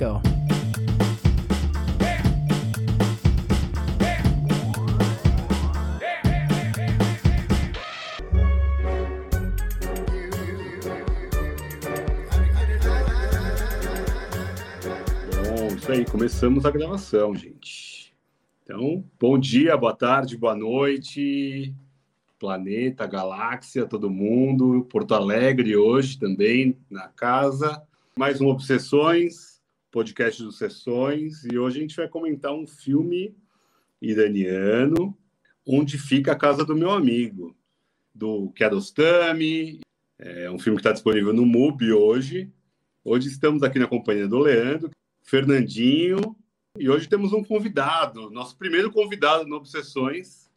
go. Aí, começamos a gravação, gente. Então, bom dia, boa tarde, boa noite, planeta, galáxia, todo mundo, Porto Alegre hoje também na casa. Mais um Obsessões, podcast dos Sessões, e hoje a gente vai comentar um filme iraniano, Onde Fica a Casa do Meu Amigo, do Kiarostami. É um filme que está disponível no MUBI hoje. Hoje estamos aqui na companhia do Leandro, Fernandinho, e hoje temos um convidado, nosso primeiro convidado no Obsessões,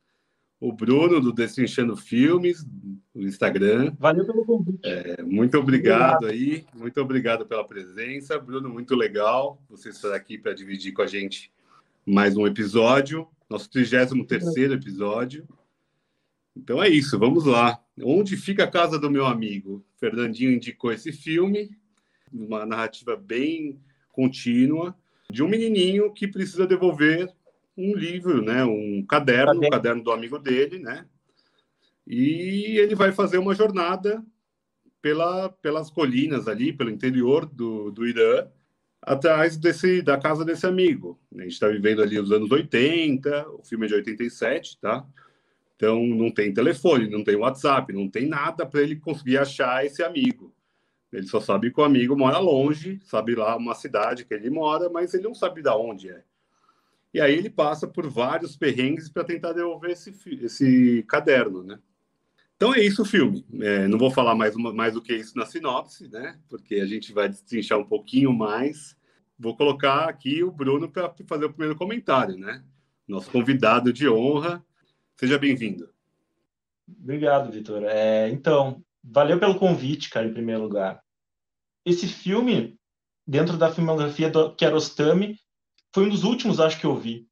o Bruno, do Destrinchando Filmes, no Instagram. Valeu pelo convite. É, muito obrigado, obrigado aí, muito obrigado pela presença. Bruno, muito legal você estar aqui para dividir com a gente mais um episódio, nosso 33 episódio. Então é isso, vamos lá. Onde fica a casa do meu amigo? Fernandinho indicou esse filme, uma narrativa bem contínua de um menininho que precisa devolver um livro, né, um caderno, o um caderno do amigo dele, né? E ele vai fazer uma jornada pela, pelas colinas ali, pelo interior do, do Irã, atrás desse, da casa desse amigo. A gente está vivendo ali os anos 80, o filme é de 87, tá? Então não tem telefone, não tem WhatsApp, não tem nada para ele conseguir achar esse amigo. Ele só sabe que o amigo mora longe, sabe lá uma cidade que ele mora, mas ele não sabe de onde é. E aí ele passa por vários perrengues para tentar devolver esse, esse caderno, né? Então é isso o filme. É, não vou falar mais, uma, mais do que isso na sinopse, né? Porque a gente vai destrinchar um pouquinho mais. Vou colocar aqui o Bruno para fazer o primeiro comentário, né? Nosso convidado de honra. Seja bem-vindo. Obrigado, Vitor. É, então, valeu pelo convite, cara, em primeiro lugar. Esse filme, dentro da filmografia do Kiarostami, foi um dos últimos, acho que eu vi.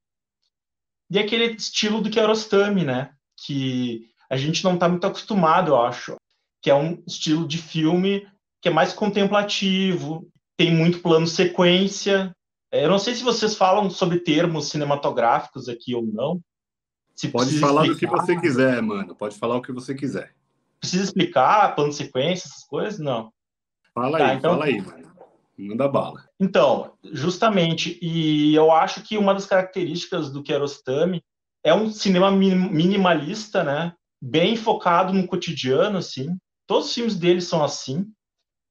E é aquele estilo do Kiarostami, né? Que a gente não está muito acostumado, eu acho. Que é um estilo de filme que é mais contemplativo, tem muito plano sequência. Eu não sei se vocês falam sobre termos cinematográficos aqui ou não. Se Pode falar explicar. do que você quiser, mano. Pode falar o que você quiser. Precisa explicar plano sequência, essas coisas? Não. Fala tá, aí, então... fala aí, mano. Manda bala. Então, justamente, e eu acho que uma das características do Kiarostami é um cinema minimalista, né? Bem focado no cotidiano, assim. Todos os filmes dele são assim.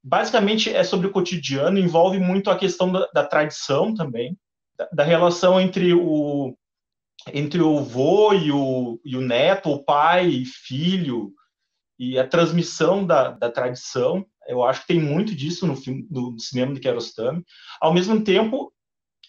Basicamente é sobre o cotidiano, envolve muito a questão da, da tradição também, da, da, relação entre o entre o vô e o, e o neto, o pai e filho, e a transmissão da, da tradição. Eu acho que tem muito disso no filme do, cinema de Kiarostami. Ao mesmo tempo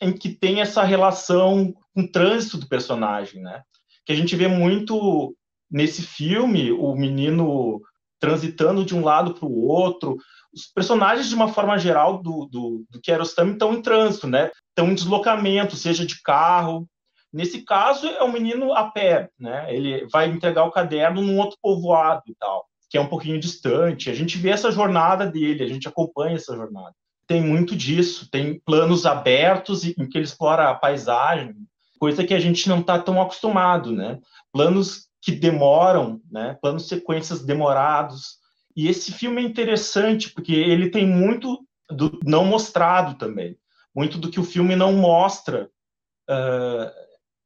em que tem essa relação com o trânsito do personagem, né? Que a gente vê muito nesse filme o menino transitando de um lado para o outro. Os personagens, de uma forma geral, do, do, do Kiarostami estão em trânsito, né? Estão em deslocamento, seja de carro. Nesse caso, é um menino a pé, né? Ele vai entregar o caderno num outro povoado e tal que é um pouquinho distante. A gente vê essa jornada dele, a gente acompanha essa jornada. Tem muito disso, tem planos abertos em que ele explora a paisagem, coisa que a gente não está tão acostumado, né? Planos que demoram, né? Planos sequências demorados. E esse filme é interessante porque ele tem muito do não mostrado também, muito do que o filme não mostra. Uh,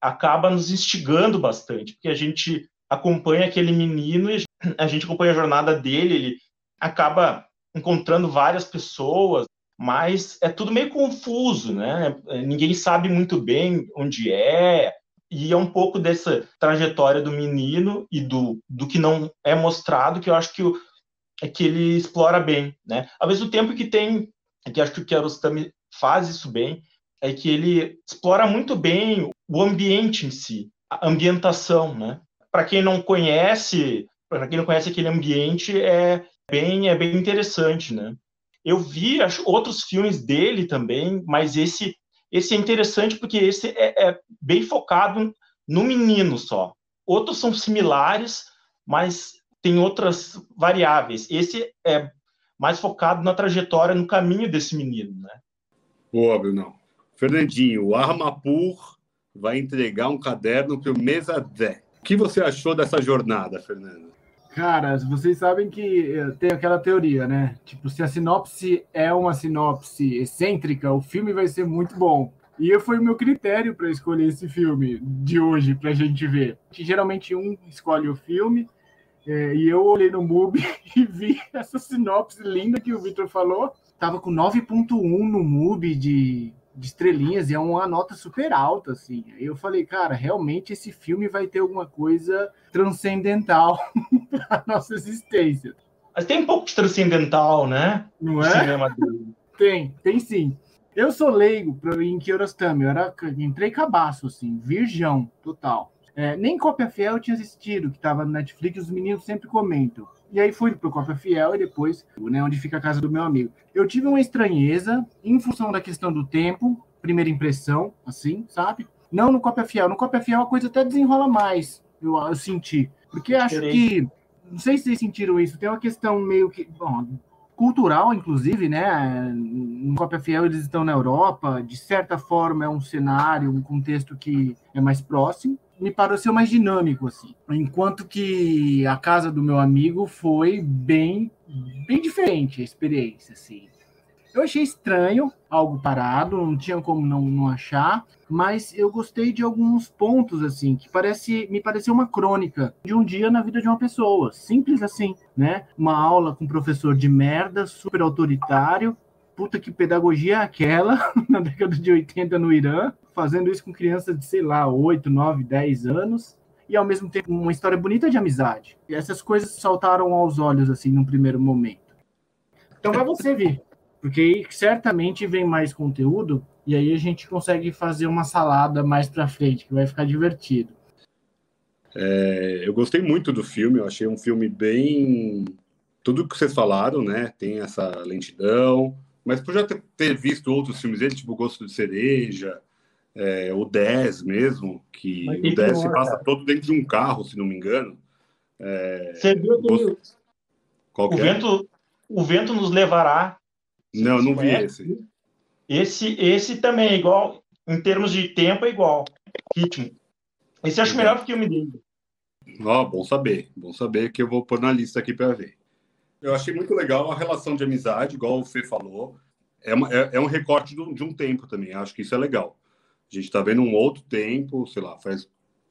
acaba nos instigando bastante, porque a gente acompanha aquele menino e a gente acompanha a jornada dele, ele acaba encontrando várias pessoas, mas é tudo meio confuso, né? Ninguém sabe muito bem onde é, e é um pouco dessa trajetória do menino e do, do que não é mostrado que eu acho que, o, é que ele explora bem, né? Ao mesmo tempo que tem, que acho que o Kiarostami faz isso bem, é que ele explora muito bem o ambiente em si, a ambientação, né? Para quem não conhece para quem não conhece aquele ambiente, é bem, é bem interessante, né? Eu vi acho, outros filmes dele também, mas esse, esse é interessante porque esse é, é bem focado no menino só. Outros são similares, mas tem outras variáveis. Esse é mais focado na trajetória, no caminho desse menino, né? Boa, Bruno. Fernandinho, o Armapur vai entregar um caderno para o Mesadé. O que você achou dessa jornada, Fernando? Cara, vocês sabem que tem aquela teoria, né? Tipo, se a sinopse é uma sinopse excêntrica, o filme vai ser muito bom. E foi o meu critério para escolher esse filme de hoje para a gente ver. Que geralmente um escolhe o filme é, e eu olhei no MUBI e vi essa sinopse linda que o Victor falou. Tava com 9.1 no MUBI de, de estrelinhas e é uma nota super alta, assim. Aí eu falei, cara, realmente esse filme vai ter alguma coisa transcendental para nossa existência. Mas tem um pouco de transcendental, né? Não é? Tem, tem sim. Eu sou leigo em Kiarostami, eu era, entrei cabaço, assim, virgão, total. É, nem Cópia Fiel eu tinha assistido, que estava no Netflix, os meninos sempre comentam. E aí fui pro Cópia Fiel e depois, né, onde fica a casa do meu amigo. Eu tive uma estranheza em função da questão do tempo, primeira impressão, assim, sabe? Não no Cópia Fiel. No Cópia Fiel a coisa até desenrola mais, eu, eu senti. Porque acho que, não sei se vocês sentiram isso, tem uma questão meio que, bom, cultural, inclusive, né? No Cópia Fiel eles estão na Europa, de certa forma é um cenário, um contexto que é mais próximo. Me pareceu mais dinâmico, assim. Enquanto que a casa do meu amigo foi bem, bem diferente a experiência, assim. Eu achei estranho, algo parado, não tinha como não, não achar, mas eu gostei de alguns pontos, assim, que parece, me pareceu uma crônica de um dia na vida de uma pessoa, simples assim, né? Uma aula com um professor de merda, super autoritário, puta que pedagogia é aquela, na década de 80 no Irã, fazendo isso com crianças de, sei lá, 8, 9, 10 anos, e ao mesmo tempo uma história bonita de amizade. E essas coisas saltaram aos olhos, assim, num primeiro momento. Então vai você vir porque certamente vem mais conteúdo e aí a gente consegue fazer uma salada mais para frente, que vai ficar divertido. É, eu gostei muito do filme, eu achei um filme bem. Tudo que vocês falaram, né? Tem essa lentidão, mas por já ter, ter visto outros filmes dele, tipo Gosto de Cereja, é, o 10 mesmo, que o 10 se passa cara. todo dentro de um carro, se não me engano. É, Você viu Gosto... o, é? vento, o vento nos levará não, não vi esse. Esse, esse também é igual, em termos de tempo, é igual. Ritmo. Esse acho o melhor filme dele. Ó, oh, bom saber. Bom saber que eu vou pôr na lista aqui para ver. Eu achei muito legal a relação de amizade, igual o Fê falou. É, uma, é, é um recorte um, de um tempo também. Acho que isso é legal. A gente está vendo um outro tempo, sei lá, faz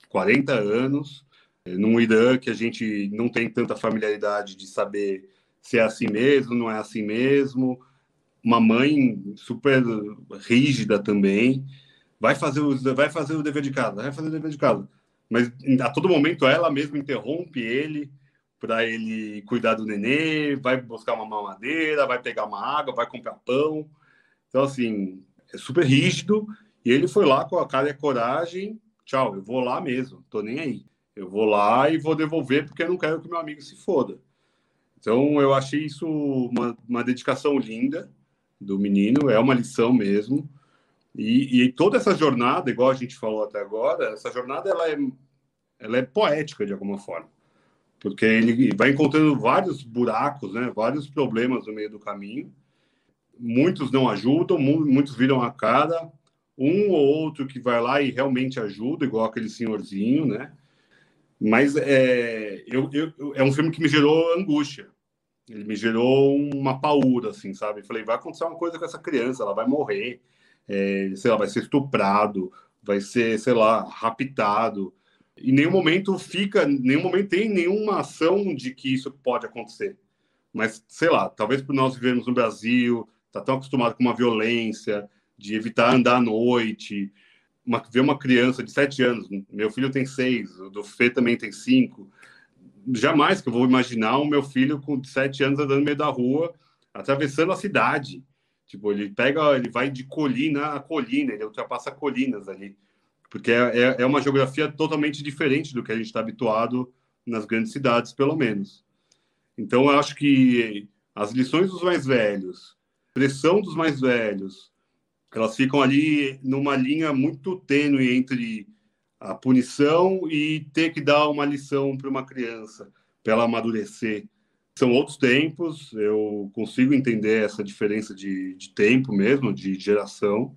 40 anos, num Irã que a gente não tem tanta familiaridade de saber se é assim mesmo, não é assim mesmo uma mãe super rígida também, vai fazer o, vai fazer o dever de casa, vai fazer o dever de casa. Mas a todo momento ela mesma interrompe ele para ele cuidar do nenê, vai buscar uma mamadeira, vai pegar uma água, vai comprar pão. Então, assim, é super rígido. E ele foi lá com a cara e a coragem. Tchau, eu vou lá mesmo, tô nem aí. Eu vou lá e vou devolver porque eu não quero que meu amigo se foda. Então, eu achei isso uma, uma dedicação linda do menino, é uma lição mesmo. E, e, toda essa jornada, igual a gente falou até agora, essa jornada ela é, ela é poética de alguma forma, porque ele vai encontrando vários buracos, né, vários problemas no meio do caminho. Muitos não ajudam, muitos viram a cara, um ou outro que vai lá e realmente ajuda, igual aquele senhorzinho, né? Mas é, eu, eu, é um filme que me gerou angústia, ele me gerou uma paura, assim, sabe? Falei, vai acontecer uma coisa com essa criança, ela vai morrer, é, sei lá, vai ser estuprado, vai ser, sei lá, raptado. Em nenhum momento fica, nenhum momento tem nenhuma ação de que isso pode acontecer. Mas, sei lá, talvez por nós vivermos no Brasil, tá tão acostumado com uma violência, de evitar andar à noite, uma, ver uma criança de sete anos, meu filho tem seis, o do Fê também tem cinco, jamais que eu vou imaginar o meu filho com sete anos andando no meio da rua, atravessando a cidade. Tipo, ele pega, ele vai de colina a colina, ele ultrapassa colinas ali. Porque é, é, é uma geografia totalmente diferente do que a gente está habituado nas grandes cidades, pelo menos. Então, eu acho que as lições dos mais velhos, pressão dos mais velhos, elas ficam ali numa linha muito tênue entre a punição e ter que dar uma lição para uma criança, para ela amadurecer. são outros tempos, eu consigo entender essa diferença de, de tempo mesmo, de geração.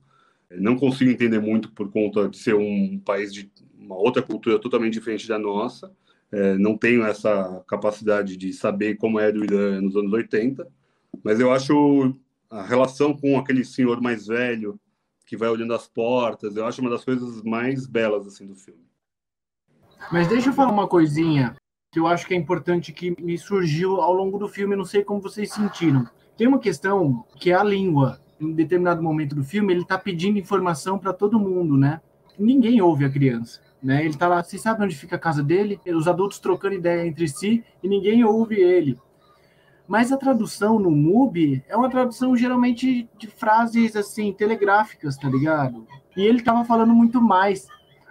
Não consigo entender muito por conta de ser um país de uma outra cultura totalmente diferente da nossa. É, não tenho essa capacidade de saber como era o Irã nos anos 80, mas eu acho a relação com aquele senhor mais velho que vai olhando as portas, eu acho uma das coisas mais belas assim do filme. Mas deixa eu falar uma coisinha que eu acho que é importante que me surgiu ao longo do filme, não sei como vocês sentiram. Tem uma questão que é a língua. Em determinado momento do filme, ele está pedindo informação para todo mundo, né? Ninguém ouve a criança, né? Ele está lá, você sabe onde fica a casa dele? Os adultos trocando ideia entre si e ninguém ouve ele. Mas a tradução no MUBI é uma tradução geralmente de frases assim telegráficas, tá ligado? E ele estava falando muito mais.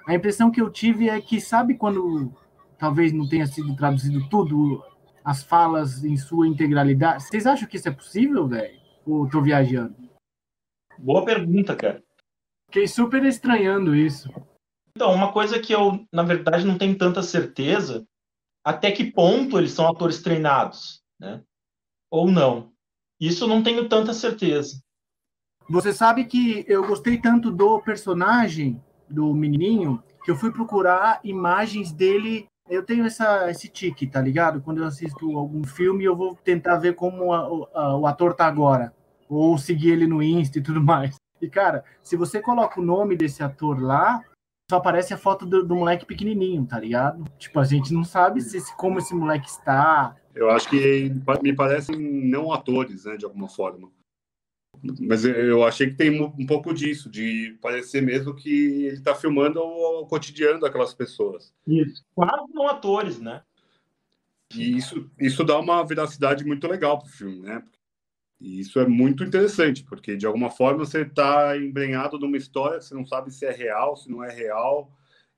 A impressão que eu tive é que sabe quando talvez não tenha sido traduzido tudo, as falas em sua integralidade. Vocês acham que isso é possível, velho? Ou tô viajando? Boa pergunta, cara. Fiquei super estranhando isso. Então, uma coisa que eu, na verdade, não tenho tanta certeza, até que ponto eles são atores treinados, né? Ou não. Isso eu não tenho tanta certeza. Você sabe que eu gostei tanto do personagem, do menininho, que eu fui procurar imagens dele eu tenho essa, esse tique, tá ligado? Quando eu assisto algum filme, eu vou tentar ver como a, a, o ator tá agora. Ou seguir ele no Insta e tudo mais. E, cara, se você coloca o nome desse ator lá, só aparece a foto do, do moleque pequenininho, tá ligado? Tipo, a gente não sabe se, se, como esse moleque está. Eu acho que me parecem não atores, né, de alguma forma. Mas eu achei que tem um pouco disso, de parecer mesmo que ele está filmando o cotidiano daquelas pessoas. Isso. Quase não atores, né? E isso, isso dá uma veracidade muito legal para o filme, né? E isso é muito interessante, porque de alguma forma você está embrenhado numa história, você não sabe se é real, se não é real.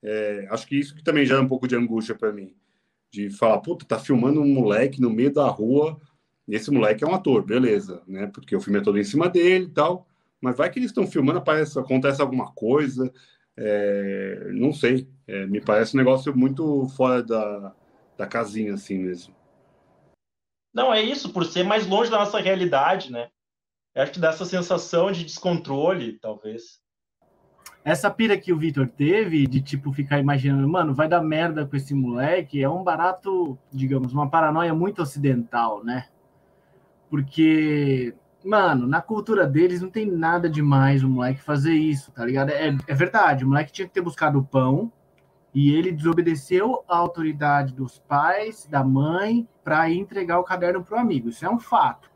É, acho que isso que também gera um pouco de angústia para mim. De falar, puta, tá filmando um moleque no meio da rua esse moleque é um ator, beleza, né? Porque o filme é todo em cima dele e tal. Mas vai que eles estão filmando, aparece, acontece alguma coisa. É, não sei. É, me parece um negócio muito fora da, da casinha, assim mesmo. Não, é isso, por ser mais longe da nossa realidade, né? Eu acho que dá essa sensação de descontrole, talvez. Essa pira que o Vitor teve de tipo ficar imaginando, mano, vai dar merda com esse moleque, é um barato, digamos, uma paranoia muito ocidental, né? Porque, mano, na cultura deles não tem nada demais o moleque fazer isso, tá ligado? É, é verdade, o moleque tinha que ter buscado o pão e ele desobedeceu a autoridade dos pais, da mãe, para entregar o caderno pro amigo. Isso é um fato.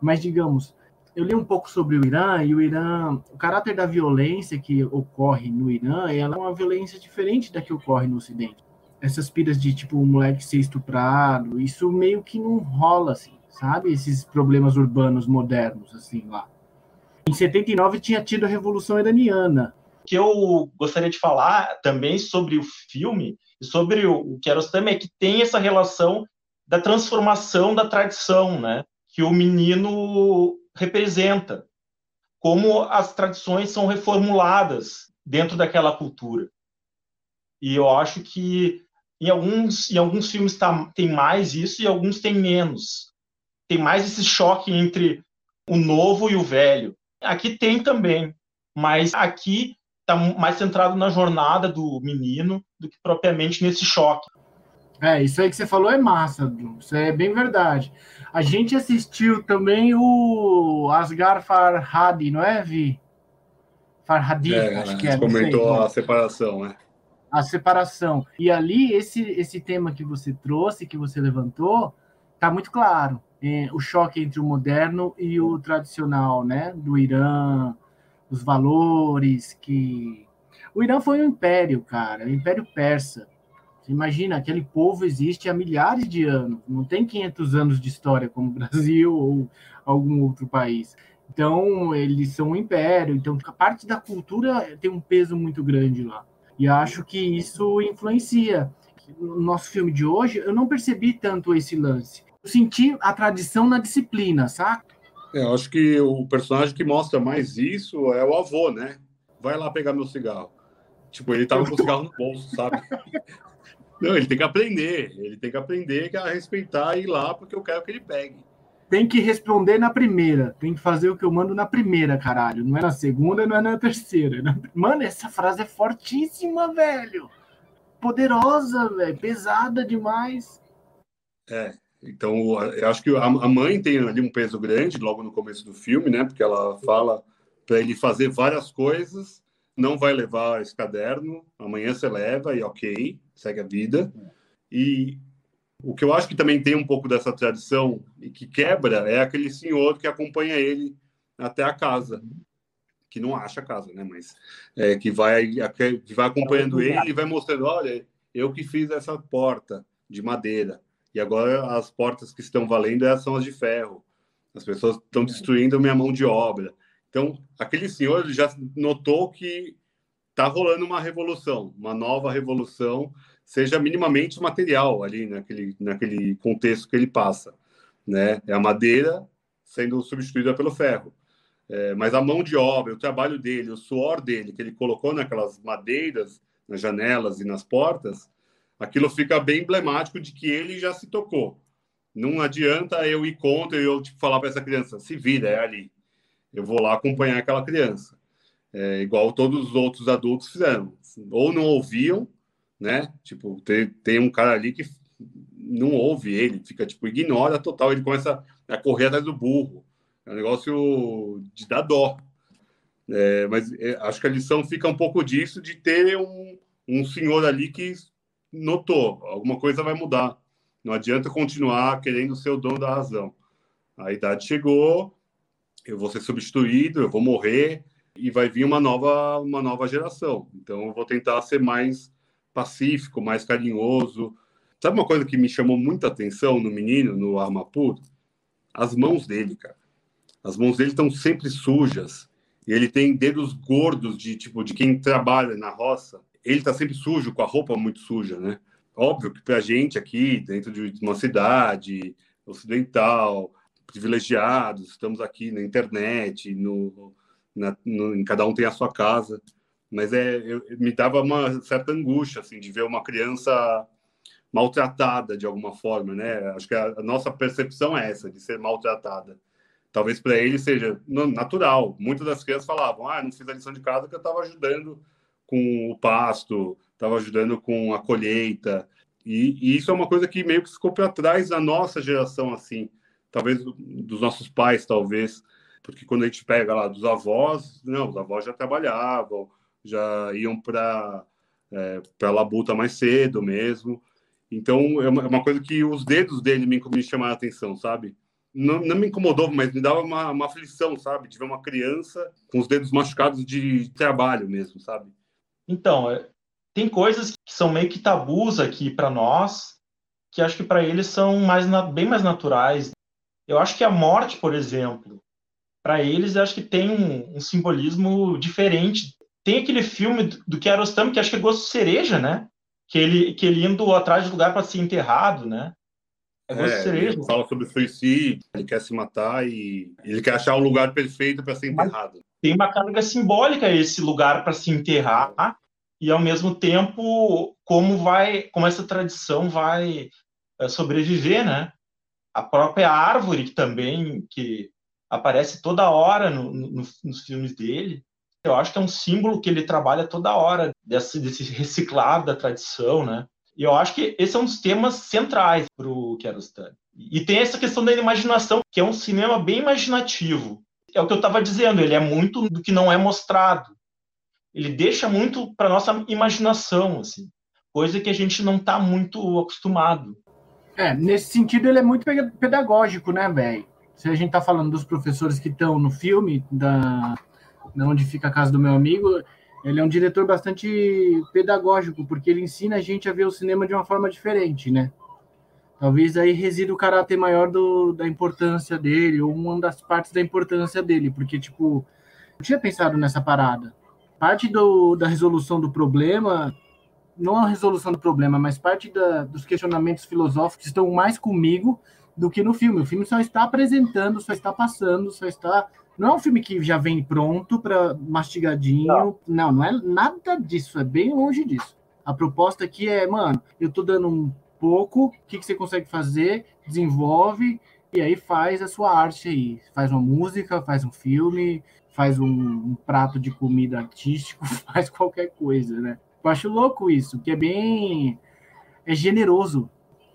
Mas, digamos, eu li um pouco sobre o Irã e o Irã, o caráter da violência que ocorre no Irã, ela é uma violência diferente da que ocorre no Ocidente. Essas piras de tipo o moleque ser estuprado, isso meio que não rola assim sabe? Esses problemas urbanos modernos, assim, lá. Em 79 tinha tido a Revolução Iraniana. Que eu gostaria de falar também sobre o filme, e sobre o Kiarostami, é que tem essa relação da transformação da tradição, né? Que o menino representa. Como as tradições são reformuladas dentro daquela cultura. E eu acho que em alguns, em alguns filmes tá, tem mais isso e alguns tem menos tem mais esse choque entre o novo e o velho. Aqui tem também, mas aqui está mais centrado na jornada do menino do que propriamente nesse choque. É, isso aí que você falou é massa, isso é bem verdade. A gente assistiu também o Asghar Farhadi, não é, Vi? Farhadi, é, acho que é. Comentou sei, a separação, né? A separação. E ali, esse, esse tema que você trouxe, que você levantou, tá muito claro é, o choque entre o moderno e o tradicional, né? Do Irã, os valores que. O Irã foi um império, cara, um império persa. Você imagina, aquele povo existe há milhares de anos, não tem 500 anos de história como o Brasil ou algum outro país. Então, eles são um império, então a parte da cultura tem um peso muito grande lá. E acho que isso influencia. No nosso filme de hoje, eu não percebi tanto esse lance sentir a tradição na disciplina, saca? É, eu acho que o personagem que mostra mais isso é o avô, né? Vai lá pegar meu cigarro. Tipo, ele tava com o cigarro no bolso, sabe? Não, ele tem que aprender. Ele tem que aprender a respeitar e ir lá porque eu quero que ele pegue. Tem que responder na primeira. Tem que fazer o que eu mando na primeira, caralho. Não é na segunda, não é na terceira. Mano, essa frase é fortíssima, velho. Poderosa, velho. Pesada demais. É. Então, eu acho que a mãe tem ali um peso grande logo no começo do filme, né? Porque ela fala para ele fazer várias coisas, não vai levar esse caderno, amanhã você leva e ok, segue a vida. E o que eu acho que também tem um pouco dessa tradição e que quebra é aquele senhor que acompanha ele até a casa, que não acha a casa, né? Mas é, que vai que vai acompanhando ele e vai mostrando, olha, eu que fiz essa porta de madeira e agora as portas que estão valendo são as de ferro. As pessoas estão destruindo minha mão de obra. Então, aquele senhor já notou que está rolando uma revolução, uma nova revolução, seja minimamente material ali naquele, naquele contexto que ele passa. Né? É a madeira sendo substituída pelo ferro. É, mas a mão de obra, o trabalho dele, o suor dele, que ele colocou naquelas madeiras, nas janelas e nas portas, aquilo fica bem emblemático de que ele já se tocou. Não adianta eu ir contra e eu tipo, falar para essa criança, se vira, é ali. Eu vou lá acompanhar aquela criança. É, igual todos os outros adultos fizeram. Ou não ouviam, né? Tipo, tem, tem um cara ali que não ouve ele, fica, tipo, ignora total. Ele começa a correr atrás do burro. É um negócio de dar dó. É, mas é, acho que a lição fica um pouco disso, de ter um, um senhor ali que notou, alguma coisa vai mudar. Não adianta continuar querendo ser o dono da razão. A idade chegou, eu vou ser substituído, eu vou morrer e vai vir uma nova, uma nova geração. Então eu vou tentar ser mais pacífico, mais carinhoso. Sabe uma coisa que me chamou muita atenção no menino, no Armapur? As mãos dele, cara. As mãos dele estão sempre sujas. E ele tem dedos gordos de tipo de quem trabalha na roça ele está sempre sujo, com a roupa muito suja, né? Óbvio que para a gente aqui, dentro de uma cidade ocidental, privilegiados, estamos aqui na internet, no, na, no, em cada um tem a sua casa, mas é, eu, me dava uma certa angústia, assim, de ver uma criança maltratada de alguma forma, né? Acho que a, a nossa percepção é essa, de ser maltratada. Talvez para ele seja natural. Muitas das crianças falavam, ah, não fiz a lição de casa porque eu estava ajudando com o pasto, estava ajudando com a colheita. E, e, isso é uma coisa que meio que ficou para trás da nossa geração, assim, talvez dos nossos pais, talvez, porque quando a gente pega lá dos avós, não, os avós já trabalhavam, já iam para é, para labuta mais cedo mesmo. Então é uma, é uma, coisa que os dedos dele me, me chamaram a atenção, sabe? Não, não me incomodou, mas me dava uma, uma aflição, sabe? De ver uma criança com os dedos machucados de trabalho mesmo, sabe? Então, é, tem coisas que são meio que tabus aqui para nós, que acho que para eles são mais bem mais naturais. Eu acho que a morte, por exemplo, para eles acho que tem um, um, simbolismo diferente. Tem aquele filme do, do Kiarostami que acho que é Gosto Cereja, né? Que ele, que ele indo atrás de lugar para ser enterrado, né? É é. Ele fala sobre suicídio, ele quer se matar e ele quer achar o lugar perfeito para ser enterrado. Mas tem uma carga simbólica esse lugar para se enterrar e ao mesmo tempo como vai, como essa tradição vai é, sobreviver, né? A própria árvore que também que aparece toda hora no, no, nos filmes dele, eu acho que é um símbolo que ele trabalha toda hora desse, desse reciclado da tradição, né? E eu acho que esse é um dos temas centrais para o Kiarostami. E tem essa questão da imaginação, que é um cinema bem imaginativo. É o que eu estava dizendo, ele é muito do que não é mostrado ele deixa muito para nossa imaginação, assim, coisa que a gente não está muito acostumado. É, nesse sentido ele é muito pedagógico, né, velho? Se a gente tá falando dos professores que estão no filme da, da onde fica a casa do meu amigo, ele é um diretor bastante pedagógico, porque ele ensina a gente a ver o cinema de uma forma diferente, né? Talvez aí resida o caráter maior do, da importância dele, ou uma das partes da importância dele, porque, tipo, eu tinha pensado nessa parada parte do, da resolução do problema, não a resolução do problema, mas parte da, dos questionamentos filosóficos estão mais comigo do que no filme. O filme só está apresentando, só está passando, só está. Não é um filme que já vem pronto para mastigadinho. Não. não, não é nada disso, é bem longe disso. A proposta aqui é, mano, eu tô dando um pouco, o que, que você consegue fazer, desenvolve e aí faz a sua arte aí. Faz uma música, faz um filme, faz um, um prato de comida artístico, faz qualquer coisa, né? Eu acho louco isso, que é bem. é generoso.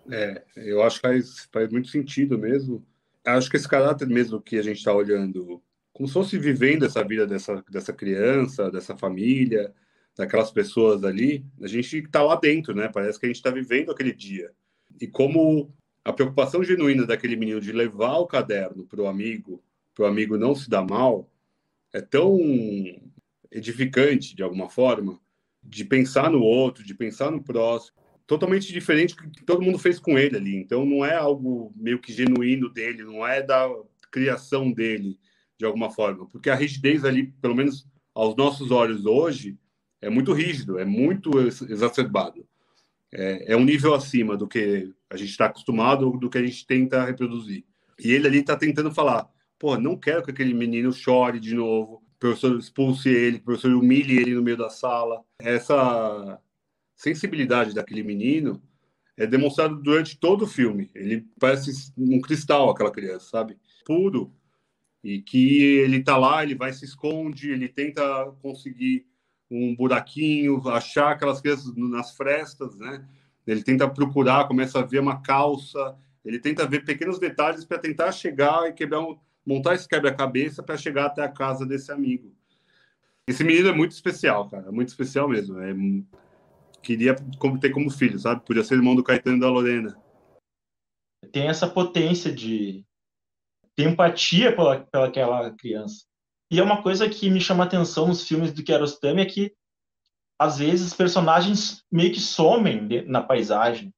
É, eu acho que faz, faz muito sentido mesmo. Acho que esse caráter mesmo que a gente está olhando, como se fosse vivendo essa vida dessa, dessa criança, dessa família, daquelas pessoas ali, a gente está lá dentro, né? Parece que a gente está vivendo aquele dia. E como a preocupação genuína daquele menino de levar o caderno para o amigo, para o amigo não se dar mal, é tão edificante de alguma forma, de pensar no outro, de pensar no próximo, totalmente diferente do que todo mundo fez com ele ali. Então não é algo meio que genuíno dele, não é da criação dele de alguma forma, porque a rigidez ali, pelo menos aos nossos olhos hoje, é muito rígido, é muito exacerbado. É, é um nível acima do que a gente está acostumado, do que a gente tenta reproduzir. E ele ali está tentando falar: pô, não quero que aquele menino chore de novo, o professor expulse ele, o professor humilhe ele no meio da sala. Essa sensibilidade daquele menino é demonstrado durante todo o filme. Ele parece um cristal, aquela criança, sabe? Puro. E que ele tá lá, ele vai se esconde, ele tenta conseguir um buraquinho, achar aquelas crianças nas frestas, né? Ele tenta procurar, começa a ver uma calça, ele tenta ver pequenos detalhes para tentar chegar e quebrar um, montar esse quebra-cabeça para chegar até a casa desse amigo. Esse menino é muito especial, cara, muito especial mesmo. É, queria ter como filho, sabe? Podia ser irmão do Caetano e da Lorena. Tem essa potência de ter empatia pela, pela aquela criança. E é uma coisa que me chama atenção nos filmes do Kiarostami é que às vezes personagens meio que somem na paisagem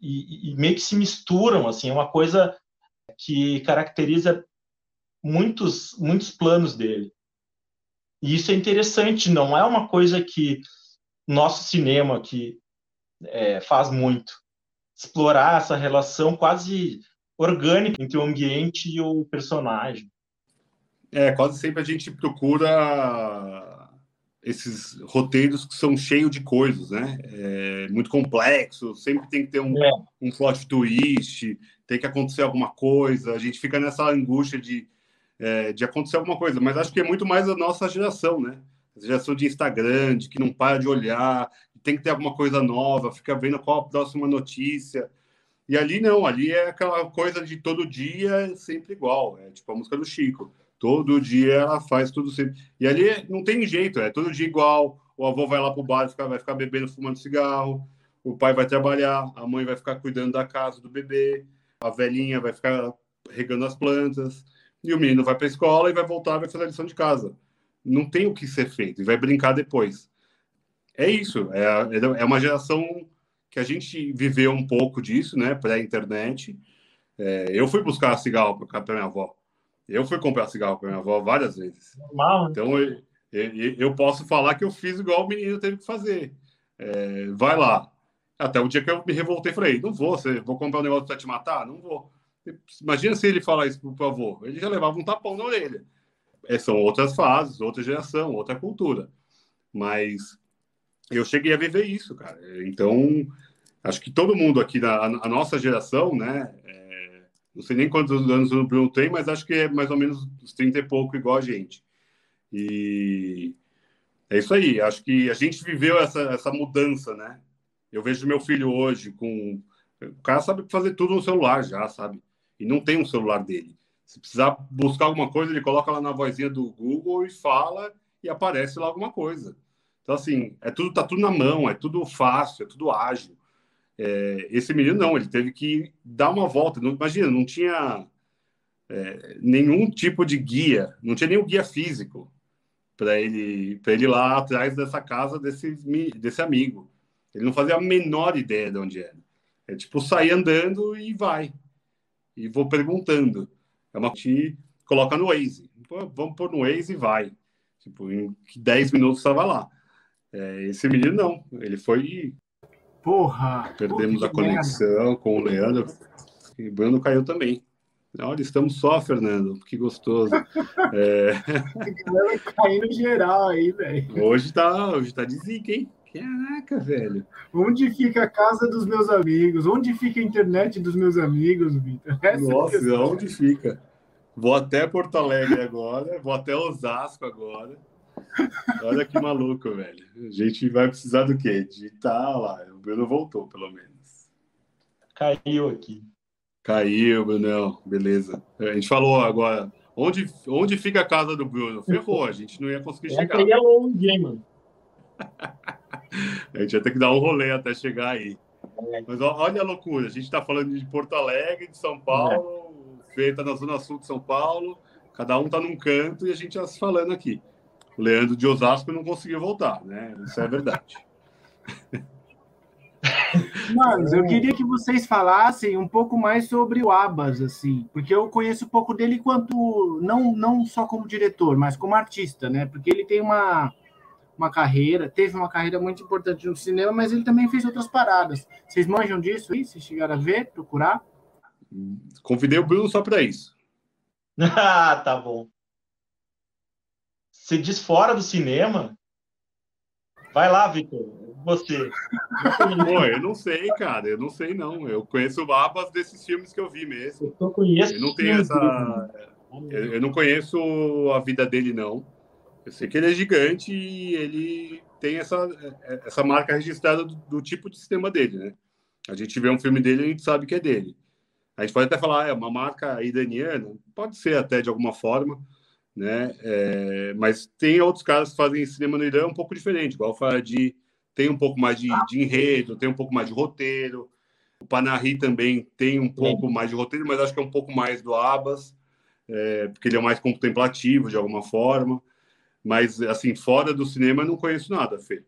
e, e, meio que se misturam assim, é uma coisa que caracteriza muitos muitos planos dele. E isso é interessante, não é uma coisa que nosso cinema que é, faz muito explorar essa relação quase orgânica entre o ambiente e o personagem. É, quase sempre a gente procura esses roteiros que são cheios de coisas, né? É muito complexo, sempre tem que ter um, é. um plot twist, tem que acontecer alguma coisa, a gente fica nessa angústia de, é, de acontecer alguma coisa, mas acho que é muito mais a nossa geração, né? A geração de Instagram, de que não para de olhar, tem que ter alguma coisa nova, fica vendo qual a próxima notícia. E ali não, ali é aquela coisa de todo dia sempre igual, é tipo a música do Chico Todo dia ela faz tudo sempre. E ali não tem jeito, é todo dia igual. O avô vai lá pro bar, fica, vai ficar bebendo, fumando cigarro. O pai vai trabalhar, a mãe vai ficar cuidando da casa do bebê, a velhinha vai ficar regando as plantas. E o menino vai para a escola e vai voltar, vai fazer a lição de casa. Não tem o que ser feito, e vai brincar depois. É isso, é, é uma geração que a gente viveu um pouco disso, né, pré-internet. É, eu fui buscar cigarro para minha avó. Eu fui comprar cigarro para minha avó várias vezes. Normal, né? Então, eu, eu, eu, posso falar que eu fiz igual o menino teve que fazer. É, vai lá. Até o dia que eu me revoltei, falei: não vou, você, vou comprar um negócio para te matar? Não vou. Imagina se ele falar isso para o avô. Ele já levava um tapão na orelha. É, são outras fases, outra geração, outra cultura. Mas eu cheguei a viver isso, cara. Então, acho que todo mundo aqui, na a nossa geração, né? É, não sei nem quantos anos o Bruno tem, mas acho que é mais ou menos uns 30 e pouco, igual a gente. E é isso aí. Acho que a gente viveu essa, essa mudança, né? Eu vejo meu filho hoje com. O cara sabe fazer tudo no celular já, sabe? E não tem um celular dele. Se precisar buscar alguma coisa, ele coloca lá na vozinha do Google e fala e aparece lá alguma coisa. Então, assim, é tudo, tá tudo na mão, é tudo fácil, é tudo ágil. É, esse menino não, ele teve que dar uma volta. Não, imagina, não tinha é, nenhum tipo de guia, não tinha nenhum guia físico para ele, ele ir lá atrás dessa casa desse, desse amigo. Ele não fazia a menor ideia de onde era. É tipo sair andando e vai. E vou perguntando. É uma que coloca no Waze. Pô, vamos pôr no Waze e vai. Tipo, em 10 minutos estava lá. É, esse menino não. Ele foi Porra! Perdemos a conexão merda. com o Leandro. E o Bruno caiu também. Olha, estamos só, Fernando. Que gostoso. é... caindo geral aí, velho. Hoje tá, hoje tá de zica, hein? Caraca, velho. Onde fica a casa dos meus amigos? Onde fica a internet dos meus amigos, Vitor? É Nossa, onde fica? Vou até Porto Alegre agora, vou até Osasco agora. Olha que maluco, velho. A gente vai precisar do quê? Digitar lá. O Bruno voltou, pelo menos. Caiu aqui. Caiu, Brunão. Beleza. A gente falou agora. Onde, onde fica a casa do Bruno? Ferrou, a gente não ia conseguir chegar. É longe, hein, mano? a gente ia ter que dar um rolê até chegar aí. Mas olha a loucura, a gente está falando de Porto Alegre, de São Paulo, é. feita na Zona Sul de São Paulo, cada um está num canto e a gente está se falando aqui. O Leandro de Osasco não conseguiu voltar, né? Isso é verdade. Mas eu queria que vocês falassem um pouco mais sobre o Abas, assim, porque eu conheço um pouco dele quanto não não só como diretor, mas como artista, né? Porque ele tem uma uma carreira, teve uma carreira muito importante no cinema, mas ele também fez outras paradas. Vocês manjam disso aí? Vocês chegaram a ver, procurar? Convidei o Bruno só para isso. ah, tá bom. Você diz fora do cinema? Vai lá, Vitor. Você. Pô, eu não sei, cara. Eu não sei, não. Eu conheço babas desses filmes que eu vi mesmo. Eu conheço. Eu não tenho essa. Eu, eu não conheço a vida dele, não. Eu sei que ele é gigante e ele tem essa, essa marca registrada do, do, tipo de sistema dele, né? A gente vê um filme dele e a gente sabe que é dele. A gente pode até falar, ah, é uma marca iraniana, pode ser até de alguma forma, né? É, mas tem outros caras que fazem cinema no Irã um pouco diferente, igual o de tem um pouco mais de, de, enredo, tem um pouco mais de roteiro. O Panahi também tem um pouco mais de roteiro, mas acho que é um pouco mais do Abbas, é, porque ele é mais contemplativo de alguma forma. Mas, assim, fora do cinema, não conheço nada, Fê.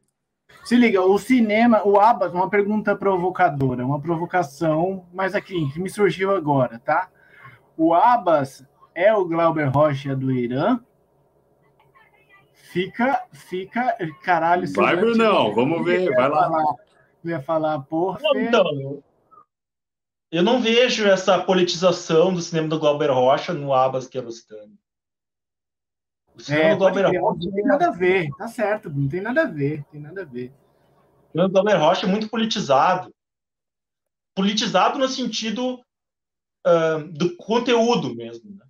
Se liga, o cinema, o Abbas, uma pergunta provocadora, uma provocação, mas aqui, que me surgiu agora, tá? O Abbas é o Glauber Rocha do Irã? Fica, fica, caralho. Vai, Brunão, vamos ver, vai lá. Falar, ia falar, porra. Então, eu não vejo essa politização do cinema do Glauber Rocha no Abbas Kiarostami. É, Glauber Rocha não tem nada a ver, tá certo, não tem nada a ver, tem nada a ver. O Glauber Rocha é muito politizado. Politizado no sentido uh, do conteúdo mesmo. Né?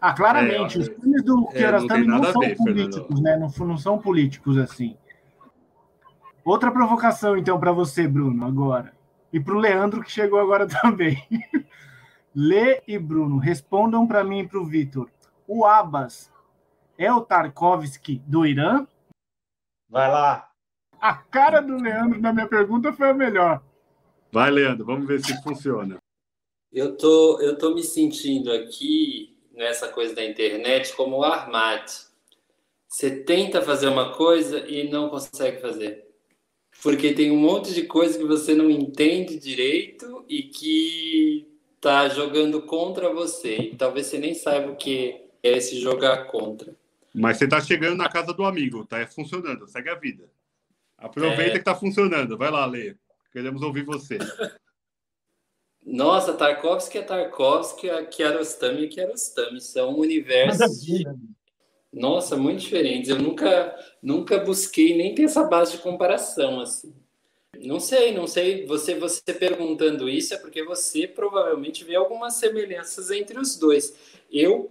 Ah, claramente, é, os filmes do Kiarostami é, não, não são ver, políticos, né? Não, não são políticos assim. Outra provocação, então, para você, Bruno, agora. E para o Leandro, que chegou agora também. Lê e Bruno, respondam para mim e para o Vitor. O Abbas é o Tarkovsky do Irã? Vai lá. A cara do Leandro na minha pergunta foi a melhor. Vai, Leandro, vamos ver se funciona. Eu tô, eu tô me sentindo aqui nessa coisa da internet como o Armat. Você tenta fazer uma coisa e não consegue fazer. Porque tem um monte de coisa que você não entende direito e que tá jogando contra você. E talvez você nem saiba o que é se jogar contra. Mas você está chegando na casa do amigo, tá funcionando, segue a vida. Aproveita é... que está funcionando, vai lá, Lê. Queremos ouvir você. Nossa, Tarkovsky é Tarkovsky, Kiarostami é Kiarostami. São universos. Nossa, muito diferentes. Eu nunca, nunca busquei nem ter essa base de comparação assim. Não sei, não sei. Você, você perguntando isso é porque você provavelmente vê algumas semelhanças entre os dois. Eu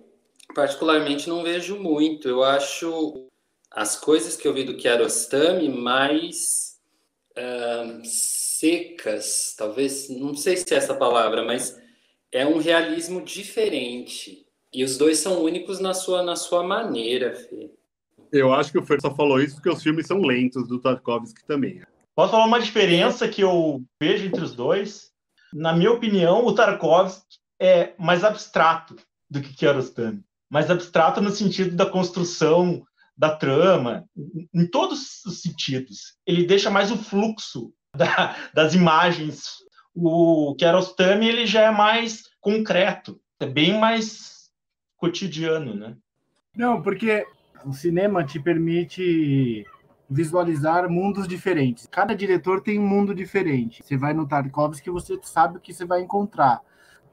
particularmente não vejo muito. Eu acho as coisas que eu vi do Kiarostami mais uh, secas, talvez, não sei se é essa palavra, mas é um realismo diferente. E os dois são únicos na sua, na sua maneira, Fê. Eu acho que o Fer só falou isso porque os filmes são lentos do Tarkovsky também. Posso falar uma diferença que eu vejo entre os dois? Na minha opinião, o Tarkovsky é mais abstrato do que Kiarostami mais abstrato no sentido da construção da trama, em todos os sentidos. Ele deixa mais o fluxo da, das imagens. O Kiarostami ele já é mais concreto, é bem mais cotidiano, né? Não, porque o cinema te permite visualizar mundos diferentes. Cada diretor tem um mundo diferente. Você vai no Tarkovsky, você sabe o que você vai encontrar.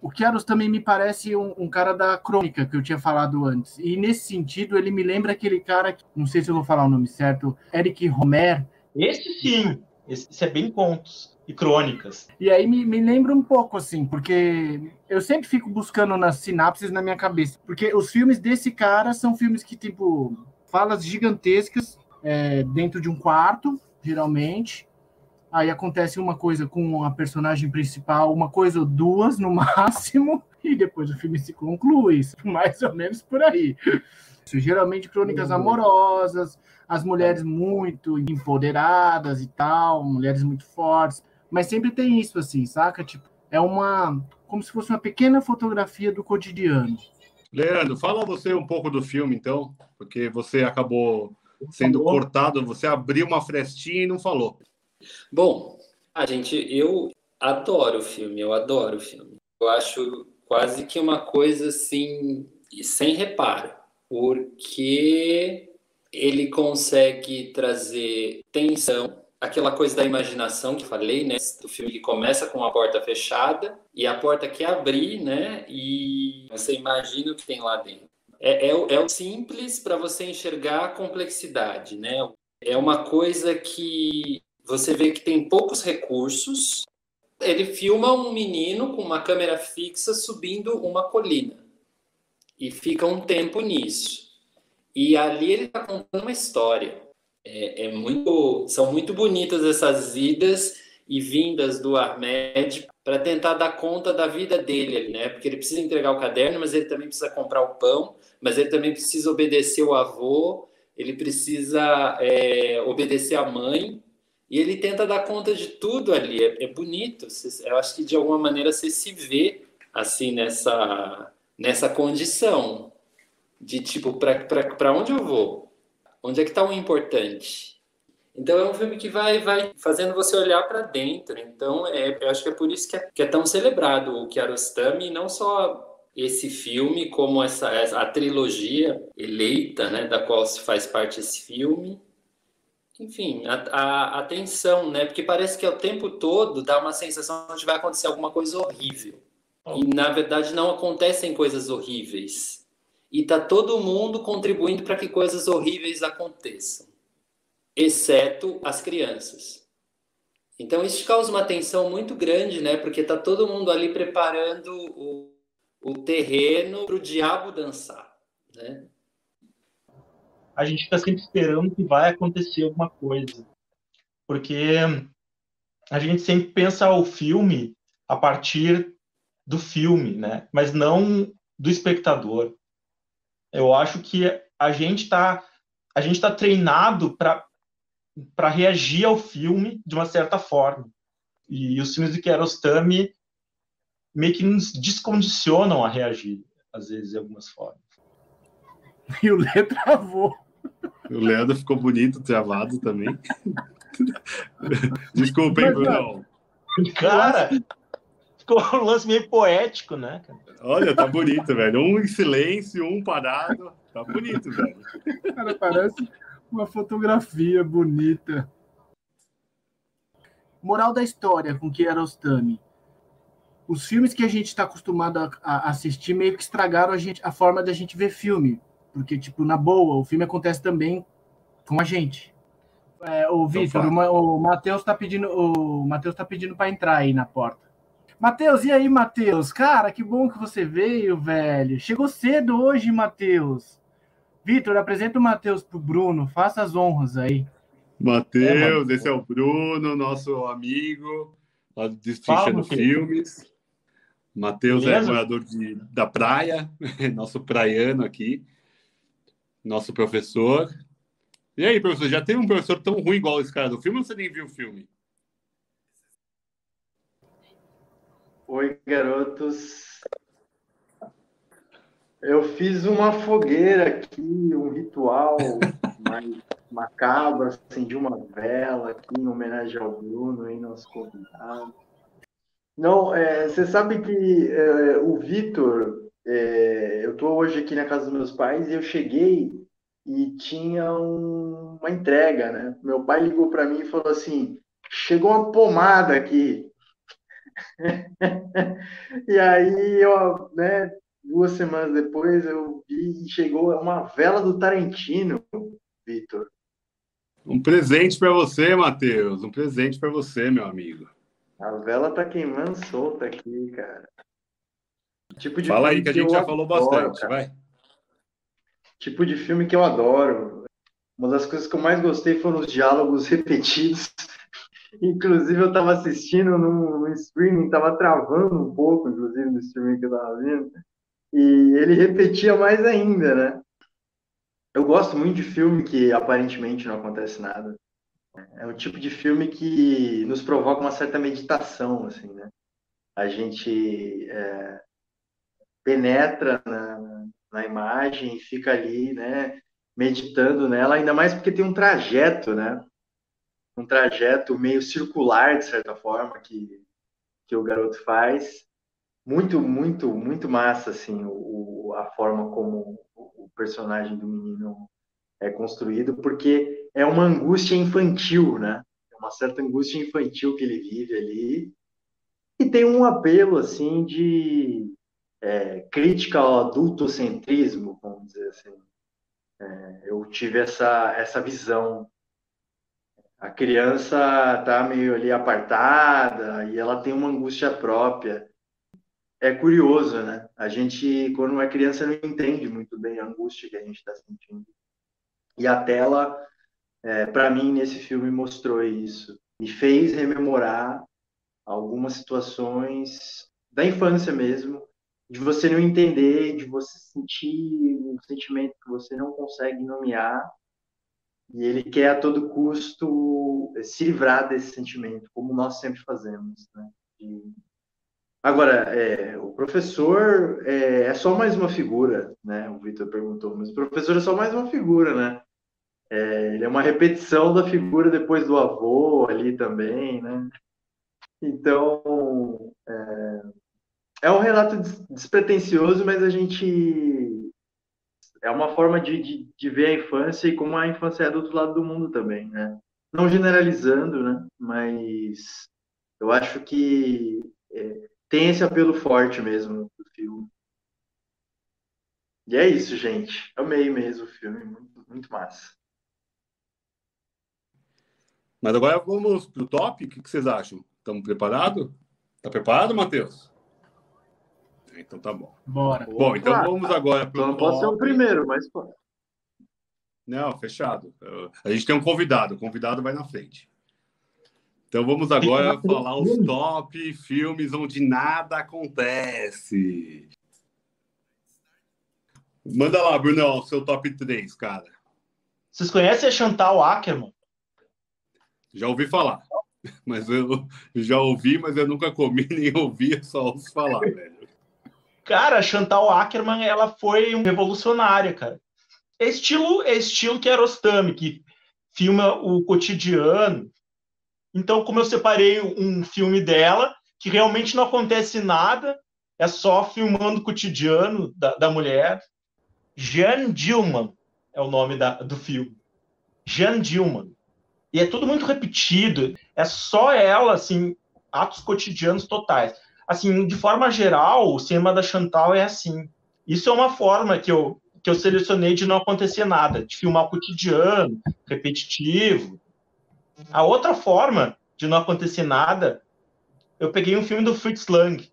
O Kiaros também me parece um, um, cara da crônica que eu tinha falado antes. E nesse sentido, ele me lembra aquele cara, não sei se eu vou falar o nome certo, Eric Romer. Esse sim, esse é bem contos e crônicas. E aí me, me lembra um pouco, assim, porque eu sempre fico buscando nas sinapses na minha cabeça. Porque os filmes desse cara são filmes que, tipo, falas gigantescas é, dentro de um quarto, geralmente Aí acontece uma coisa com a personagem principal, uma coisa ou duas no máximo, e depois o filme se conclui, mais ou menos por aí. Isso, geralmente crônicas uhum. amorosas, as mulheres muito empoderadas e tal, mulheres muito fortes, mas sempre tem isso assim, saca? Tipo, é uma como se fosse uma pequena fotografia do cotidiano. Leandro, fala você um pouco do filme então, porque você acabou sendo cortado, você abriu uma frestinha e não falou. Bom, a gente, eu adoro o filme, eu adoro o filme. Eu acho quase que uma coisa assim, sem reparo, porque ele consegue trazer tensão, aquela coisa da imaginação que falei, né? Do filme que começa com a porta fechada e a porta quer abrir, né? E você imagina o que tem lá dentro. É, é, é o simples para você enxergar a complexidade, né? É uma coisa que você vê que tem poucos recursos. Ele filma um menino com uma câmera fixa subindo uma colina e fica um tempo nisso. E ali ele está contando uma história. É, é, muito, são muito bonitas essas idas e vindas do Ahmed para tentar dar conta da vida dele, né? Porque ele precisa entregar o caderno, mas ele também precisa comprar o pão, mas ele também precisa obedecer o avô, ele precisa é, obedecer a mãe e ele tenta dar conta de tudo ali. É, é bonito. Eu acho que de alguma maneira você se vê assim nessa nessa condição de tipo para onde eu vou? Onde é que está o importante? Então é um filme que vai vai fazendo você olhar para dentro. Então é, eu acho que é por isso que é, que é tão celebrado o Kiarostami, não só esse filme como essa, a trilogia eleita, né, da qual se faz parte esse filme enfim, a, a, a, tensão, né? Porque parece que o tempo todo dá uma sensação de vai acontecer alguma coisa horrível. E na verdade não acontecem coisas horríveis. E tá todo mundo contribuindo para que coisas horríveis aconteçam, exceto as crianças. Então isso causa uma tensão muito grande, né? Porque tá todo mundo ali preparando o, o terreno para o diabo dançar, né? A gente fica sempre esperando que vai acontecer alguma coisa. Porque a gente sempre pensa o filme a partir do filme, né? Mas não do espectador. Eu acho que a gente está a gente está treinado para para reagir ao filme de uma certa forma. E os filmes de Kiarostami meio que nos descondicionam a reagir, às vezes, de algumas formas. E o Lê travou. O Leandro ficou bonito, travado também. Desculpa, hein, Bruno. Cara, ficou um lance meio poético, né? Olha, tá bonito, velho. Um em silêncio, um parado. Tá bonito, velho. Cara, parece uma fotografia bonita. Moral da história com Kiarostami. Os filmes que a gente está acostumado a, a, assistir meio que estragaram a, gente, a forma da gente ver filme. Porque, tipo, na boa, o filme acontece também com a gente. É, o então Vitor, o, o Matheus tá pedindo, o Matheus tá pedindo para entrar aí na porta. Matheus, e aí, Matheus? Cara, que bom que você veio, velho. Chegou cedo hoje, Matheus. Vitor, apresenta o Matheus pro Bruno, faça as honras aí. Matheus, é, esse é o Bruno, nosso amigo, lá do Destrinchando Filmes. Matheus é morador de, da praia, nosso praiano aqui nosso professor. E aí, professor, já tem um professor tão ruim igual esse cara do filme ou você nem viu o filme? Oi, garotos. Eu fiz uma fogueira aqui, um ritual mais macabro, acendi uma vela aqui em homenagem ao Bruno, aí, nosso convidado. Não, é, você sabe que é, o Vitor, é, eu estou hoje aqui na casa dos meus pais e eu cheguei e tinha um, uma entrega, né? Meu pai ligou para mim e falou assim: chegou uma pomada aqui. e aí, eu, né, duas semanas depois, eu vi e chegou uma vela do Tarantino, Vitor. Um presente para você, Matheus. Um presente para você, meu amigo. A vela tá queimando solta aqui, cara. Tipo Fala aí que a gente já falou adoro, bastante, cara. vai. Tipo de filme que eu adoro. Uma das coisas que eu mais gostei foram os diálogos repetidos. Inclusive, eu estava assistindo no, streaming, estava travando um pouco, inclusive, no streaming que eu estava vendo. E ele repetia mais ainda, né? Eu gosto muito de filme que aparentemente não acontece nada. É um tipo de filme que nos provoca uma certa meditação, assim, né? A gente é, penetra na, na imagem e fica ali, né? Meditando nela, ainda mais porque tem um trajeto, né? Um trajeto meio circular, de certa forma, que, que o garoto faz. Muito, muito, muito massa, assim, o, a forma como o personagem do menino é construído, porque é uma angústia infantil, né? É uma certa angústia infantil que ele vive ali. E tem um apelo, assim, de é, crítica ao adultocentrismo, vamos dizer assim. É, eu tive essa, essa visão. A criança está meio ali apartada e ela tem uma angústia própria. É curioso, né? A gente, quando é criança, não entende muito bem a angústia que a gente está sentindo. E a tela, é, para mim, nesse filme mostrou isso. Me fez rememorar algumas situações da infância mesmo, de você não entender, de você sentir um sentimento que você não consegue nomear, e ele quer a todo custo se livrar desse sentimento, como nós sempre fazemos, né? De... Agora, é, o professor é, é, só mais uma figura, né? O Vitor perguntou, mas o professor é só mais uma figura, né? É, ele é uma repetição da figura depois do avô ali também, né? Então, é, um relato despretensioso, mas a gente é uma forma de, de, de, ver a infância e como a infância é do outro lado do mundo também, né? Não generalizando, né? Mas eu acho que é, tem esse apelo forte mesmo do filme. E é isso, gente. Amei mesmo o filme, muito, muito massa. Mas agora vamos para o top. O que vocês acham? Estamos preparados? Está preparado, Matheus? Então tá bom. Bora. Bom, então ah, vamos agora para o Não posso ser o primeiro, mas. Não, fechado. A gente tem um convidado. O convidado vai na frente. Então vamos agora falar os top filmes onde nada acontece. Manda lá, Bruno, o seu top 3, cara. Vocês conhecem a Chantal Ackerman? Já ouvi falar. Mas eu já ouvi, mas eu nunca comi nem ouvi, só ouço falar, velho. Cara, a Chantal Ackerman, ela foi uma revolucionária, cara. É estilo, é estilo Kiarostami, que filma o cotidiano. Então, como eu separei um filme dela, que realmente não acontece nada, é só filmando o cotidiano da, da mulher. Jeanne Dillman é o nome da, do filme. Jeanne Dillman. E é tudo muito repetido. É só ela, assim, atos cotidianos totais. Assim, de forma geral, o cinema da Chantal é assim. Isso é uma forma que eu, que eu selecionei de não acontecer nada, de filmar o cotidiano, repetitivo. A outra forma de não acontecer nada, eu peguei um filme do Fritz Lang.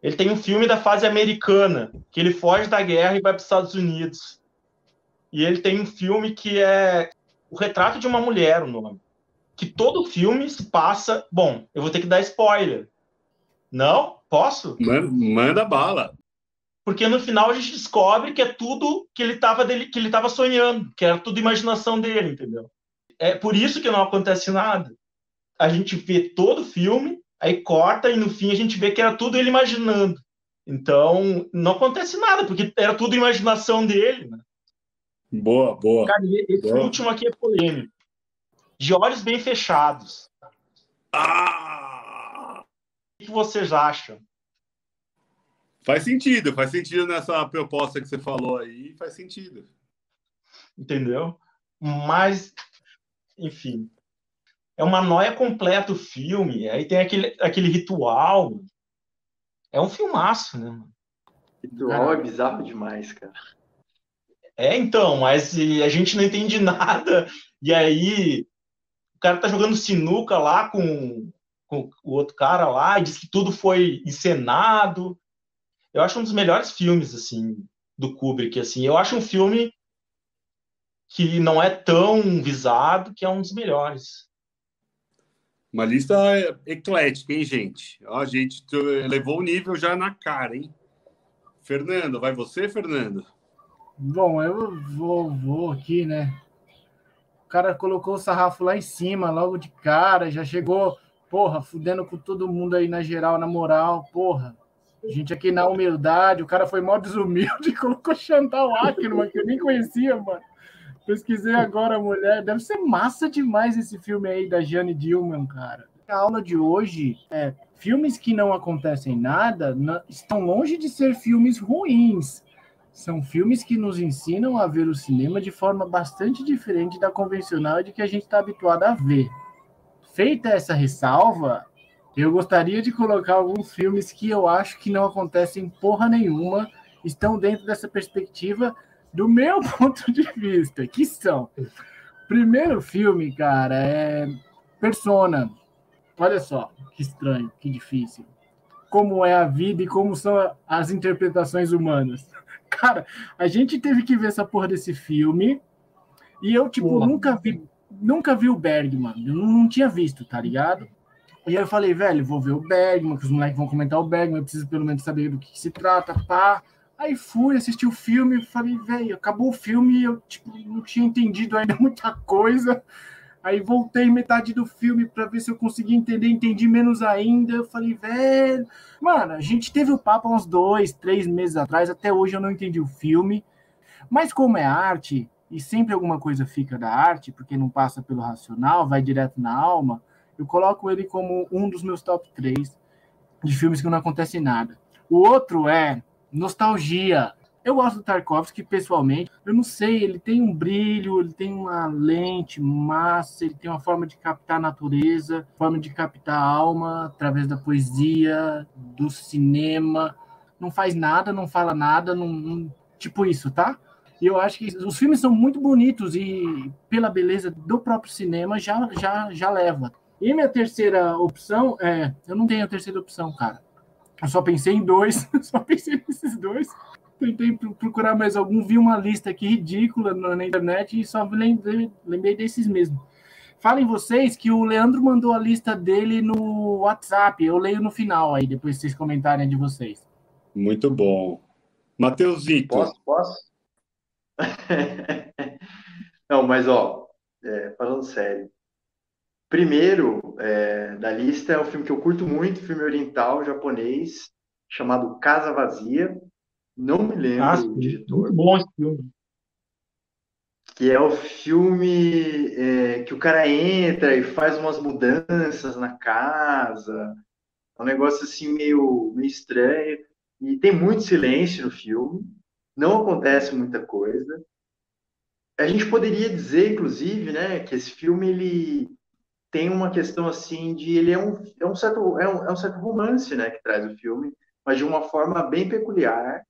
Ele tem um filme da fase americana, que ele foge da guerra e vai para os Estados Unidos. E ele tem um filme que é o Retrato de uma Mulher, o nome. Que todo filme se passa. Bom, eu vou ter que dar spoiler. Não? Posso? Manda, manda bala. Porque no final a gente descobre que é tudo que ele estava que ele tava sonhando, que era tudo imaginação dele, entendeu? É por isso que não acontece nada. A gente vê todo o filme, aí corta e no fim a gente vê que era tudo ele imaginando. Então, não acontece nada, porque era tudo imaginação dele, né? Boa, boa. Cara, esse boa. último aqui é polêmico. De olhos bem fechados. Ah! O que vocês acham? Faz sentido, faz sentido nessa proposta que você falou aí, faz sentido. Entendeu? Mas, enfim. é uma noia completa o filme. Aí tem aquele, aquele ritual. É um filmaço, né? Ritual é bizarro demais, cara. É, então, mas a gente não entende nada. E aí o cara tá jogando sinuca lá com, com o outro cara lá e diz que tudo foi encenado. Eu acho um dos melhores filmes, assim, do Kubrick, assim. Eu acho um filme que não é tão visado, que é um dos melhores. Uma lista eclética, hein, gente? Ó, a gente levou o nível já na cara, hein? Fernando, vai você, Fernando? Bom, eu vou, vou aqui, né? O cara colocou o sarrafo lá em cima, logo de cara, já chegou, porra, fudendo com todo mundo aí na geral, na moral, porra. A gente aqui na humildade, o cara foi mó desumilde e colocou Chantal Ackerman, que eu nem conhecia, mano. Pesquisei agora a mulher. Deve ser massa demais esse filme aí da Jane Dillman, cara. A aula de hoje é filmes que não acontecem nada não, estão longe de ser filmes ruins. São filmes que nos ensinam a ver o cinema de forma bastante diferente da convencional de que a gente está habituado a ver. Feita essa ressalva, eu gostaria de colocar alguns filmes que eu acho que não acontecem porra nenhuma, estão dentro dessa perspectiva do meu ponto de vista, que são. Primeiro filme, cara, é Persona. Olha só, que estranho, que difícil. Como é a vida e como são as interpretações humanas. Cara, a gente teve que ver essa porra desse filme e eu, tipo, porra. nunca vi nunca vi o Bergman. Eu não, tinha visto, tá ligado? E aí eu falei, velho, vou ver o Bergman, que os moleques vão comentar o Bergman, eu preciso pelo menos saber do que, que se trata, pá. Aí fui, assisti o filme, falei, velho, acabou o filme, eu tipo, não tinha entendido ainda muita coisa. Aí voltei metade do filme para ver se eu conseguia entender, entendi menos ainda. Eu falei, velho, mano, a gente teve o papo uns dois, três meses atrás, até hoje eu não entendi o filme. Mas como é arte, e sempre alguma coisa fica da arte, porque não passa pelo racional, vai direto na alma, eu coloco ele como um dos meus top 3 de filmes que não acontece nada. O outro é nostalgia. Eu gosto do Tarkovsky pessoalmente. Eu não sei, ele tem um brilho, ele tem uma lente massa, ele tem uma forma de captar a natureza, forma de captar a alma através da poesia, do cinema. Não faz nada, não fala nada, não, não tipo isso, tá? E eu acho que os filmes são muito bonitos e pela beleza do próprio cinema já já já leva. E minha terceira opção é, eu não tenho a terceira opção, cara. Eu só pensei em dois, só pensei nesses dois. Tentei procurar mais algum, vi uma lista aqui ridícula na internet e só lembrei, lembrei desses mesmo. Falem vocês que o Leandro mandou a lista dele no WhatsApp. Eu leio no final aí, depois vocês comentarem de vocês. Muito bom. Mateusito. Posso? Posso? Não, mas ó, é, falando sério, Primeiro é, da lista é um filme que eu curto muito, filme oriental japonês, chamado Casa Vazia. Não me lembro ah, o diretor. Bom filme. Que é o filme é, que o cara entra e faz umas mudanças na casa. É um negócio assim meio, meio estranho. E tem muito silêncio no filme. Não acontece muita coisa. A gente poderia dizer, inclusive, né, que esse filme ele tem uma questão assim de ele é um, é um certo é um, é um certo romance né que traz o filme mas de uma forma bem peculiar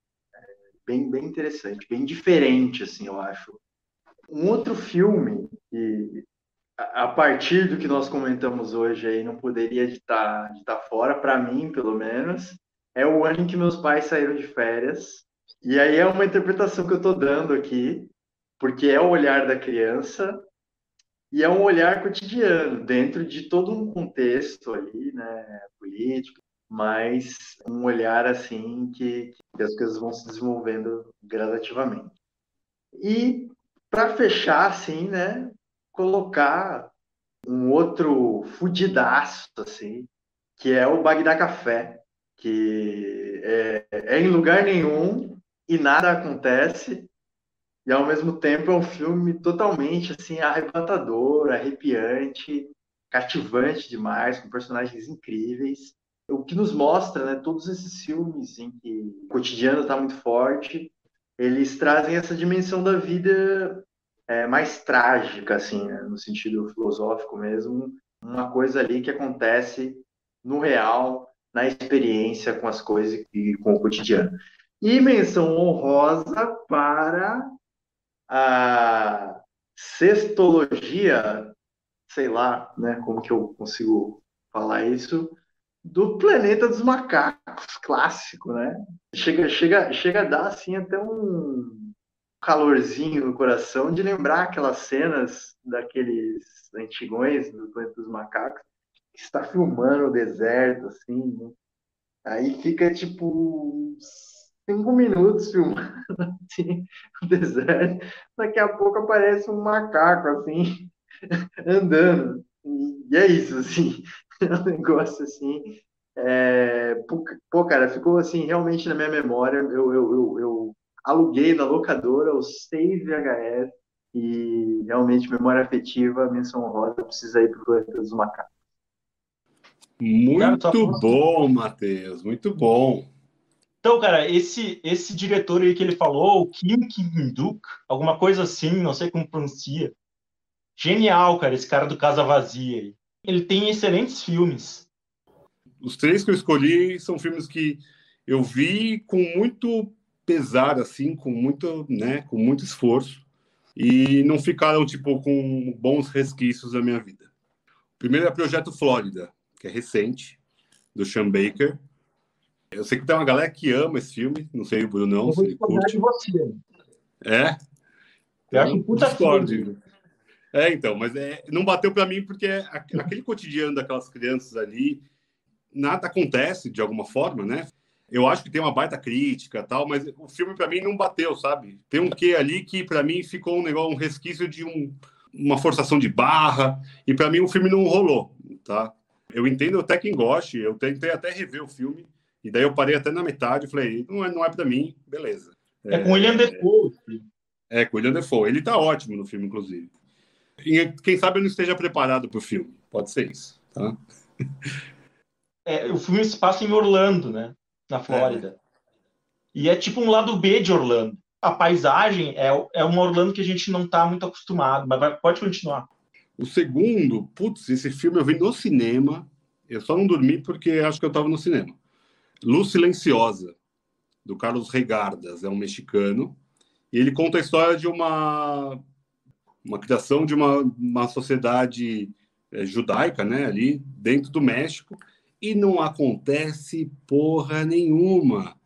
bem bem interessante bem diferente assim eu acho um outro filme que a partir do que nós comentamos hoje aí não poderia estar estar fora para mim pelo menos é o ano em que meus pais saíram de férias e aí é uma interpretação que eu estou dando aqui porque é o olhar da criança e é um olhar cotidiano, dentro de todo um contexto ali, né, político, mas um olhar assim que, que as coisas vão se desenvolvendo gradativamente. E para fechar, assim, né, colocar um outro fudidaço, assim, que é o Bagdá Café, que é, é em lugar nenhum e nada acontece, e ao mesmo tempo é um filme totalmente assim arrebatador, arrepiante, cativante demais, com personagens incríveis. O que nos mostra, né, todos esses filmes em que o cotidiano está muito forte, eles trazem essa dimensão da vida é, mais trágica, assim, né, no sentido filosófico mesmo, uma coisa ali que acontece no real, na experiência com as coisas e com o cotidiano. E menção honrosa para a sextologia, sei lá, né, como que eu consigo falar isso, do Planeta dos Macacos, clássico, né? Chega, chega, chega a dar assim até um calorzinho no coração de lembrar aquelas cenas daqueles antigões do Planeta dos Macacos que está filmando o deserto, assim, né? aí fica tipo cinco minutos filmando assim, o deserto, daqui a pouco aparece um macaco assim andando e é isso assim é um negócio assim. É, pô, cara, ficou assim realmente na minha memória. Eu, eu, eu, eu aluguei na locadora os seis VHS e realmente memória afetiva, menção rosa, precisa ir para o Planeta dos Macacos. Muito cara, bom, Matheus, muito bom. Então, cara, esse esse diretor aí que ele falou, o Kim Kim-duk, alguma coisa assim, não sei como pronuncia. Genial, cara, esse cara do Casa Vazia aí ele tem excelentes filmes. Os três que eu escolhi são filmes que eu vi com muito pesar, assim, com muito, né, com muito esforço e não ficaram tipo com bons resquícios da minha vida. O primeiro é Projeto Flórida, que é recente, do Sean Baker. Eu sei que tem uma galera que ama esse filme, não sei o Bruno não, se ele curte. Você. É? Um puta filme. É, então, mas é, não bateu para mim porque aquele cotidiano daquelas crianças ali, nada acontece de alguma forma, né? Eu acho que tem uma baita crítica tal, mas o filme para mim não bateu, sabe? Tem um quê ali que para mim ficou um negócio, um resquício de um, uma forçação de barra, e para mim o filme não rolou, tá? Eu entendo até quem goste, eu tentei até rever o filme, e daí eu parei até na metade e falei, não é, não é para mim, beleza. É, é com William Defoe. É, com William Defoe. Ele tá ótimo no filme, inclusive. E quem sabe eu não esteja preparado para o filme. Pode ser isso, tá? É, o filme se passa em Orlando, né? Na Flórida. É. E é tipo um lado B de Orlando. A paisagem é, é uma Orlando que a gente não está muito acostumado, mas vai, pode continuar. O segundo, putz, esse filme eu vi no cinema. Eu só não dormi porque acho que eu estava no cinema. Luz Silenciosa, do Carlos Regardas, é um mexicano. E ele conta a história de uma uma criação de uma, uma sociedade é, judaica, né, ali dentro do México, e não acontece porra nenhuma.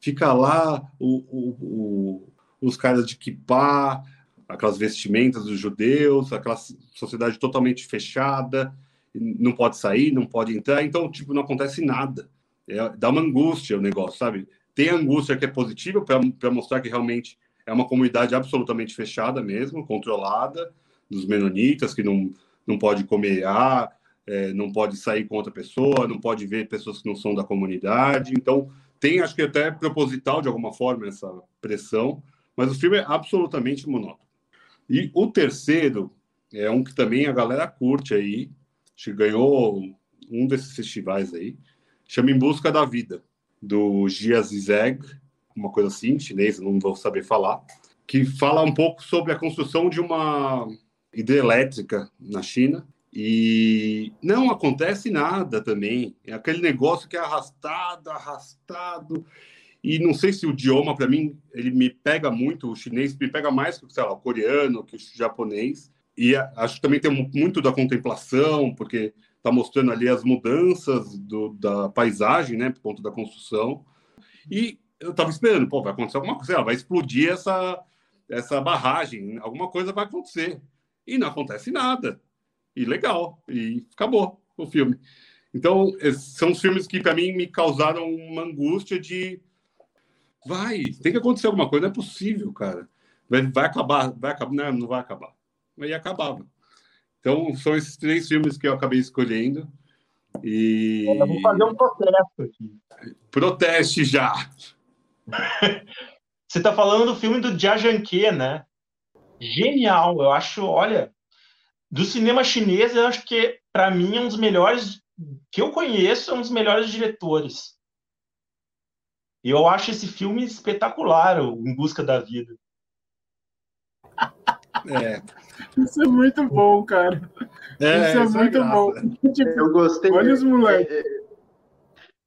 Fica lá o, o, o, os caras de kippah, aquelas vestimentas dos judeus, aquela sociedade totalmente fechada, não pode sair, não pode entrar, então, tipo, não acontece nada. É, dá uma angústia o negócio, sabe? Tem angústia que é positiva para mostrar que realmente é uma comunidade absolutamente fechada mesmo, controlada, dos menonitas, que não, não pode comer ar, é, não pode sair com outra pessoa, não pode ver pessoas que não são da comunidade. Então, tem, acho que até proposital, de alguma forma, essa pressão, mas o filme é absolutamente monótono. E o terceiro é um que também a galera curte aí, acho que ganhou um desses festivais aí, chama Em Busca da Vida, do Jia Zizeg, uma coisa assim, chinês, não vou saber falar, que fala um pouco sobre a construção de uma hidrelétrica na China. E não acontece nada também. É aquele negócio que é arrastado, arrastado. E não sei se o idioma, para mim, ele me pega muito. O chinês me pega mais que lá, o coreano, que o japonês. E acho que também tem muito da contemplação, porque está mostrando ali as mudanças do, da paisagem, né, por conta da construção. E eu estava esperando, pô, vai acontecer alguma coisa, vai explodir essa, essa barragem, alguma coisa vai acontecer. E não acontece nada. E legal, e acabou o filme. Então, são os filmes que, para mim, me causaram uma angústia de. Vai, tem que acontecer alguma coisa, não é possível, cara. Vai, vai acabar, vai acabar, não, não vai acabar. Aí acabava. Então, são esses três filmes que eu acabei escolhendo. E... Eu vou fazer um protesto aqui. Proteste já! Você está falando do filme do Jia Zhangke, né? Genial, eu acho, olha, do cinema chinês, eu acho que para mim é um dos melhores que eu conheço, é um dos melhores diretores. E eu acho esse filme espetacular, Em Busca da Vida. É. Isso é muito bom, cara. É, isso é isso é muito é bom. Tipo, eu gostei. Olha os moleques.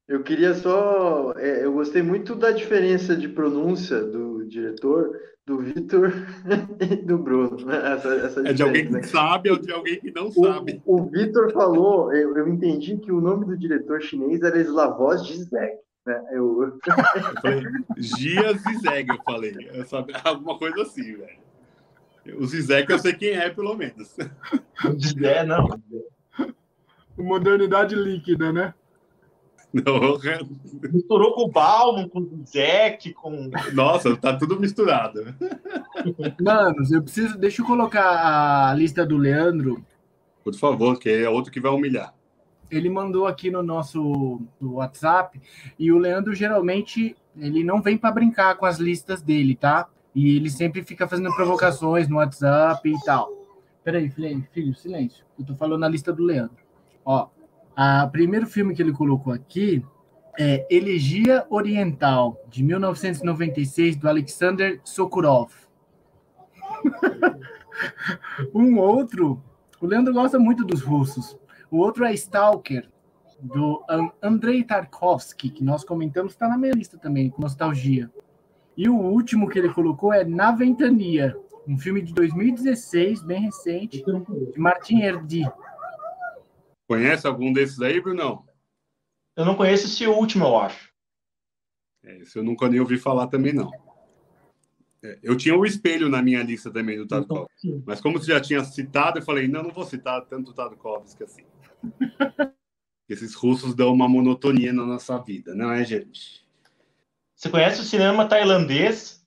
Eu queria só. eu gostei muito da diferença de pronúncia do diretor do Vitor e do Bruno. Essa, essa é de alguém que né? sabe ou de alguém que não o, sabe. O Vitor falou, eu, eu, entendi que o nome do diretor chinês era Slavoj Zizek. Né? Eu... eu falei, Gia Zizek, eu falei. Eu sabia, alguma coisa assim, velho. O Zizek eu sei quem é, pelo menos. O Zizek, não. Modernidade líquida, né? Não. Misturou com o Balmo, com o Zeke, com. Nossa, tá tudo misturado. Manos, eu preciso. Deixa eu colocar a lista do Leandro. Por favor, que é outro que vai humilhar. Ele mandou aqui no nosso no WhatsApp e o Leandro geralmente ele não vem para brincar com as listas dele, tá? E ele sempre fica fazendo provocações no WhatsApp e tal. Peraí, filho, filho, silêncio. Eu tô falando na lista do Leandro. Ó, o primeiro filme que ele colocou aqui é Elegia Oriental, de 1996, do Alexander Sokurov. um outro, o Leandro gosta muito dos russos. O outro é Stalker, do Andrei Tarkovsky, que nós comentamos, está na minha lista também, com nostalgia. E o último que ele colocou é Na Ventania, um filme de 2016, bem recente, de Martin Herdy. Conhece algum desses aí, Brunão? Eu não conheço esse último, eu acho. É, esse eu nunca nem ouvi falar também, não. É, eu tinha o espelho na minha lista também do Tarkovsky. Mas como você já tinha citado, eu falei, não, não vou citar tanto o Tarkovsky assim. Esses russos dão uma monotonia na nossa vida, não é, gente? Você conhece o cinema tailandês?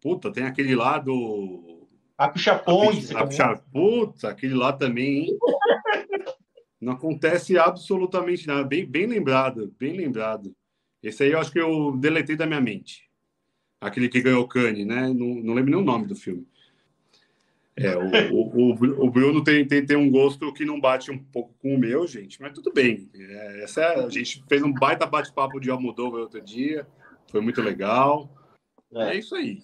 Puta, tem aquele lá do. Apixapong. Apixapong. Putz, aquele lá também, hein? Não acontece absolutamente nada. Bem, bem lembrado, bem lembrado. Esse aí eu acho que eu deletei da minha mente. Aquele que ganhou o Cane, né? Não, não lembro nem o nome do filme. É, o, o, o, Bruno tem, tem, tem um gosto que não bate um pouco com o meu, gente, mas tudo bem. É, essa a gente fez um baita bate-papo de Almodóvar outro dia, foi muito legal. É, é isso aí.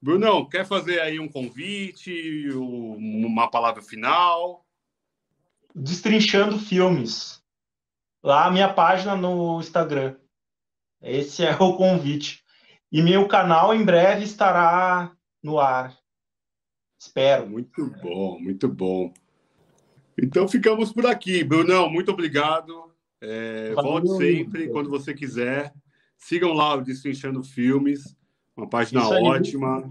Brunão, quer fazer aí um convite, uma palavra final? Destrinchando Filmes. Lá a minha página no Instagram. Esse é o convite. E meu canal em breve estará no ar. Espero. Muito bom, muito bom. Então ficamos por aqui. Brunão, muito obrigado. É, volte sempre quando você quiser. Sigam lá o Destrinchando Filmes, uma página ótima,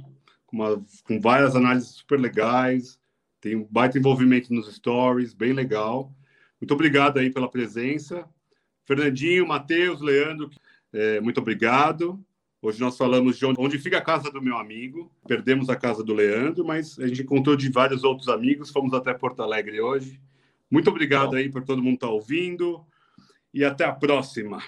com, uma, com várias análises super legais. Tem um baita envolvimento nos stories, bem legal. Muito obrigado aí pela presença. Fernandinho, Matheus, Leandro, é, muito obrigado. Hoje nós falamos de onde, onde, fica a casa do meu amigo. Perdemos a casa do Leandro, mas a gente encontrou de vários outros amigos. Fomos até Porto Alegre hoje. Muito obrigado aí por todo mundo estar tá ouvindo e até a próxima.